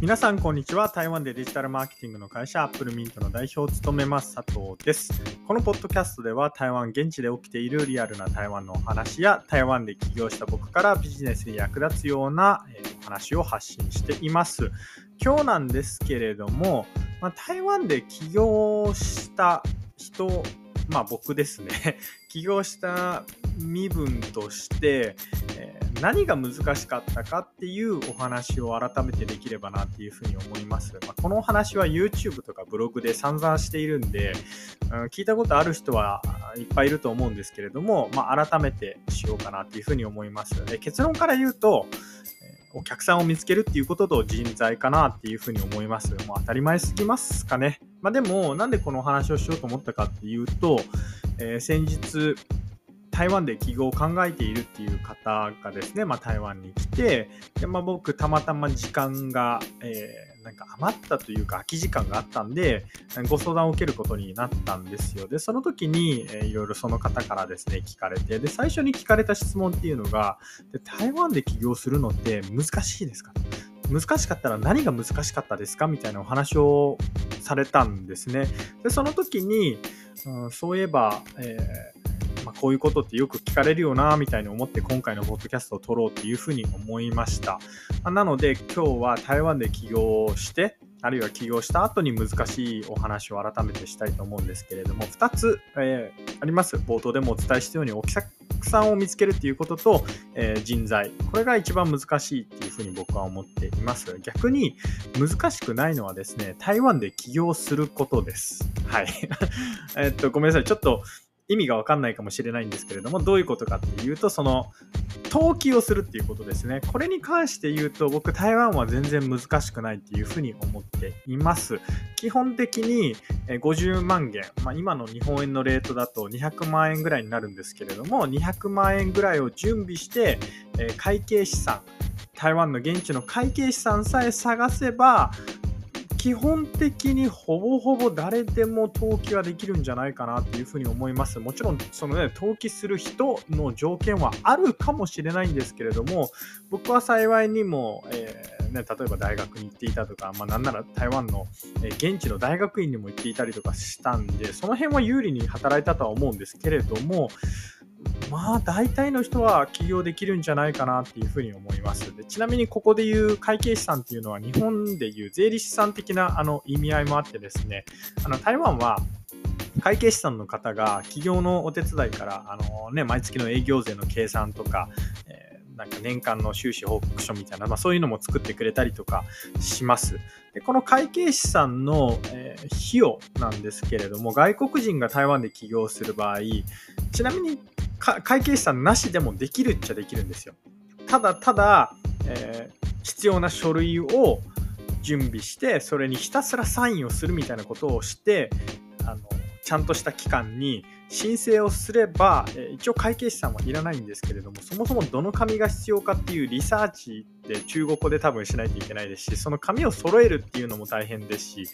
皆さんこんにちは。台湾でデジタルマーケティングの会社アップルミントの代表を務めます佐藤です。このポッドキャストでは台湾現地で起きているリアルな台湾のお話や台湾で起業した僕からビジネスに役立つようなお話を発信しています。今日なんですけれども、まあ、台湾で起業した人まあ僕ですね。起業した身分として、何が難しかったかっていうお話を改めてできればなっていうふうに思います。まあ、このお話は YouTube とかブログで散々しているんで、うん、聞いたことある人はいっぱいいると思うんですけれども、まあ、改めてしようかなっていうふうに思います。で結論から言うと、お客さんを見つけるっていうことと人材かなっていうふうに思います。もう当たり前すぎますかね。まあでも、なんでこのお話をしようと思ったかっていうと、えー、先日、台湾で起業を考えているっていう方がですね、まあ、台湾に来て、でまあ、僕、たまたま時間が、えー、なんか余ったというか、空き時間があったんで、ご相談を受けることになったんですよ。で、その時に、えー、いろいろその方からですね、聞かれて、で、最初に聞かれた質問っていうのが、で台湾で起業するのって難しいですか？難しかったら何が難しかったですか？みたいなお話をされたんですね。で、その時に、うん、そういえば、えー、こういうことってよく聞かれるよな、みたいに思って今回のポッドキャストを撮ろうっていうふうに思いました。なので今日は台湾で起業して、あるいは起業した後に難しいお話を改めてしたいと思うんですけれども、2つ、えー、あります。冒頭でもお伝えしたように、お客さんを見つけるっていうことと、えー、人材。これが一番難しいっていうふうに僕は思っています。逆に難しくないのはですね、台湾で起業することです。はい。えっと、ごめんなさい。ちょっと意味がわかんないかもしれないんですけれども、どういうことかっていうと、その、登記をするっていうことですね。これに関して言うと、僕、台湾は全然難しくないっていうふうに思っています。基本的に50万元、まあ、今の日本円のレートだと200万円ぐらいになるんですけれども、200万円ぐらいを準備して、会計資産、台湾の現地の会計資産さえ探せば、基本的にほぼほぼ誰でも登記はできるんじゃないかなっていうふうに思います。もちろん、そのね、登記する人の条件はあるかもしれないんですけれども、僕は幸いにも、えー、ね、例えば大学に行っていたとか、まあ、なんなら台湾の、え現地の大学院にも行っていたりとかしたんで、その辺は有利に働いたとは思うんですけれども、まあ大体の人は起業できるんじゃないかなっていうふうに思います。でちなみにここで言う会計士さんっていうのは日本でいう税理士さん的なあの意味合いもあってですね、あの台湾は会計士さんの方が企業のお手伝いからあの、ね、毎月の営業税の計算とか、えー、なんか年間の収支報告書みたいな、まあ、そういうのも作ってくれたりとかします。でこの会計士さんの、えー、費用なんですけれども、外国人が台湾で起業する場合、ちなみに会計士さんなしでもできるっちゃできるんですよ。ただただ、えー、必要な書類を準備してそれにひたすらサインをするみたいなことをしてあのちゃんとした期間に申請をすれば、え一応会計士さんはいらないんですけれどもそもそもどの紙が必要かっていうリサーチって中国語で多分しないといけないですしその紙を揃えるっていうのも大変ですし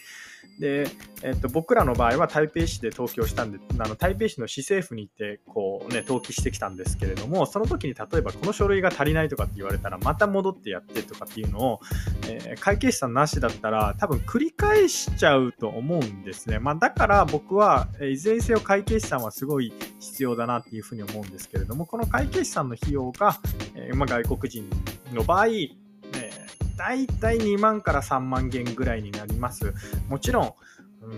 で、えっと、僕らの場合は台北市で登記をしたんで、あの台北市の市政府に行って、こうね、登記してきたんですけれども、その時に例えばこの書類が足りないとかって言われたら、また戻ってやってとかっていうのを、えー、会計士さんなしだったら、多分繰り返しちゃうと思うんですね。まあ、だから僕は、いずれにせよ会計士さんはすごい必要だなっていうふうに思うんですけれども、この会計士さんの費用が、えー、まあ、外国人の場合、大体2万から3万元ぐらいになります。もちろん、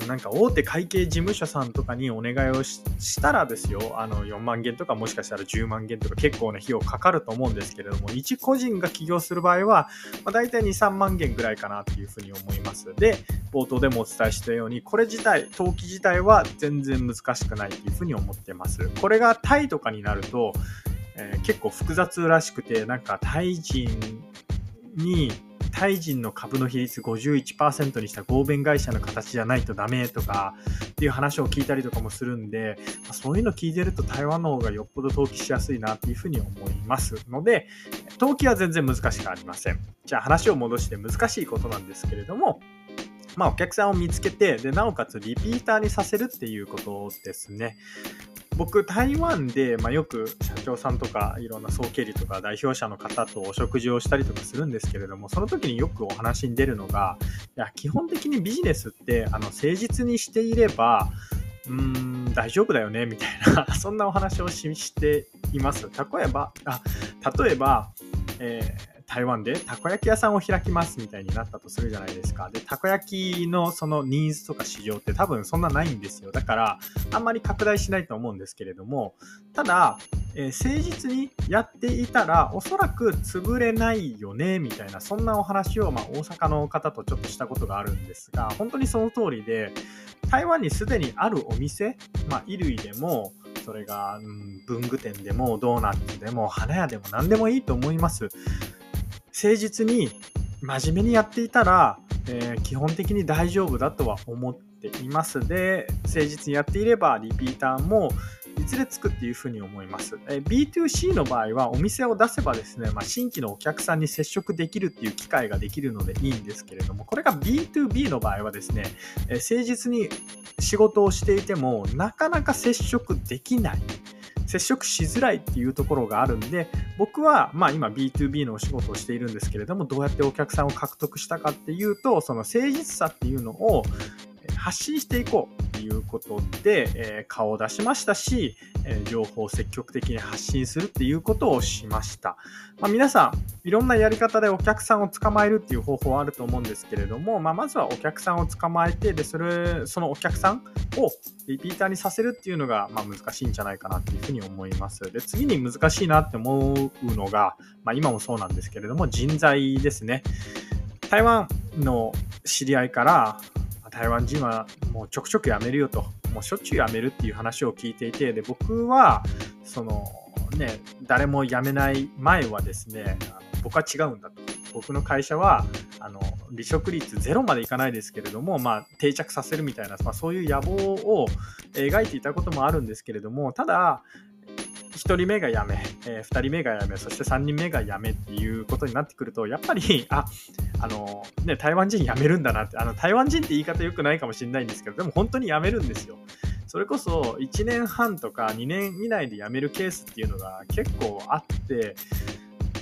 なんか大手会計事務所さんとかにお願いをしたらですよ、あの4万元とかもしかしたら10万元とか結構な費用かかると思うんですけれども、一個人が起業する場合は、まあ、大体2、3万元ぐらいかなっていうふうに思います。で、冒頭でもお伝えしたように、これ自体、登記自体は全然難しくないっていうふうに思ってます。これがタイとかになると、えー、結構複雑らしくて、なんかタイ人にタイ人の株の比率51%にした合弁会社の形じゃないとダメとかっていう話を聞いたりとかもするんで、そういうの聞いてると台湾の方がよっぽど登記しやすいなっていうふうに思いますので、登記は全然難しくありません。じゃあ話を戻して難しいことなんですけれども、まあ、お客さんを見つけてでなおかつリピーターにさせるっていうことですね。僕、台湾で、まあ、よく社長さんとか、いろんな総経理とか代表者の方とお食事をしたりとかするんですけれども、その時によくお話に出るのが、いや、基本的にビジネスって、あの、誠実にしていれば、うーん、大丈夫だよね、みたいな、そんなお話をしています。例えば、あ例えば、えー台湾でたこ焼き屋さんを開きますみたいになったとするじゃないですか。で、たこ焼きのそのニーズとか市場って多分そんなないんですよ。だから、あんまり拡大しないと思うんですけれども、ただ、えー、誠実にやっていたら、おそらく潰れないよね、みたいな、そんなお話を、まあ、大阪の方とちょっとしたことがあるんですが、本当にその通りで、台湾にすでにあるお店、まあ、衣類でも、それが、うん、文具店でもドーナツでも花屋でも何でもいいと思います。誠実に真面目にやっていたら、えー、基本的に大丈夫だとは思っていますで誠実にやっていればリピーターもいずれつくっていうふうに思います。え B2C の場合はお店を出せばですね、まあ、新規のお客さんに接触できるっていう機会ができるのでいいんですけれども、これが B2B の場合はですね、え誠実に仕事をしていてもなかなか接触できない。接触しづらいっていうところがあるんで、僕は、まあ今 B2B のお仕事をしているんですけれども、どうやってお客さんを獲得したかっていうと、その誠実さっていうのを発信していこう。いうことで、えー、顔を出しましたし、えー、情報を積極的に発信するっていうことをしました。まあ、皆さん、いろんなやり方でお客さんを捕まえるっていう方法はあると思うんですけれども、まあ、まずはお客さんを捕まえて、で、それ、そのお客さんをリピーターにさせるっていうのが、まあ、難しいんじゃないかなっていうふうに思います。で、次に難しいなって思うのが、まあ、今もそうなんですけれども、人材ですね。台湾の知り合いから、台湾人はもうちょくちょく辞めるよと、もうしょっちゅう辞めるっていう話を聞いていて、で、僕は、その、ね、誰も辞めない前はですね、僕は違うんだと。僕の会社は、あの、離職率ゼロまでいかないですけれども、まあ、定着させるみたいな、まあ、そういう野望を描いていたこともあるんですけれども、ただ、1人目が辞め、えー、2人目が辞め、そして3人目が辞めっていうことになってくると、やっぱり、あ、あの、ね、台湾人辞めるんだなって、あの、台湾人って言い方良くないかもしれないんですけど、でも本当に辞めるんですよ。それこそ1年半とか2年以内で辞めるケースっていうのが結構あって、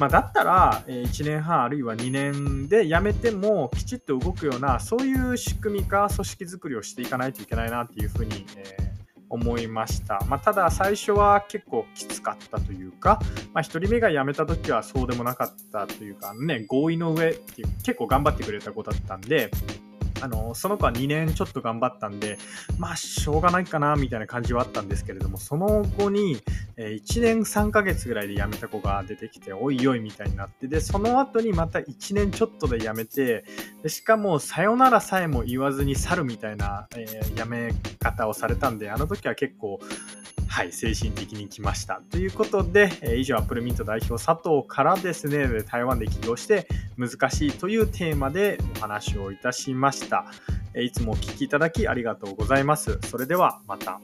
まあ、だったら1年半あるいは2年で辞めてもきちっと動くようなそういう仕組みか組織づくりをしていかないといけないなっていうふうに、えー思いました。まあ、ただ最初は結構きつかったというか、まあ、1人目が辞めた時はそうでもなかったというかね、合意の上っていう結構頑張ってくれた子だったんで、あの、その子は2年ちょっと頑張ったんで、まあ、しょうがないかな、みたいな感じはあったんですけれども、その後に、え1年3ヶ月ぐらいで辞めた子が出てきて、おいおいみたいになって、で、その後にまた1年ちょっとで辞めて、でしかも、さよならさえも言わずに去るみたいな、えー、辞め方をされたんで、あの時は結構、はい、精神的に来ました。ということで、え以上、アップルミント代表佐藤からですね、台湾で起業して難しいというテーマでお話をいたしました。いつもお聴きいただきありがとうございます。それではまた。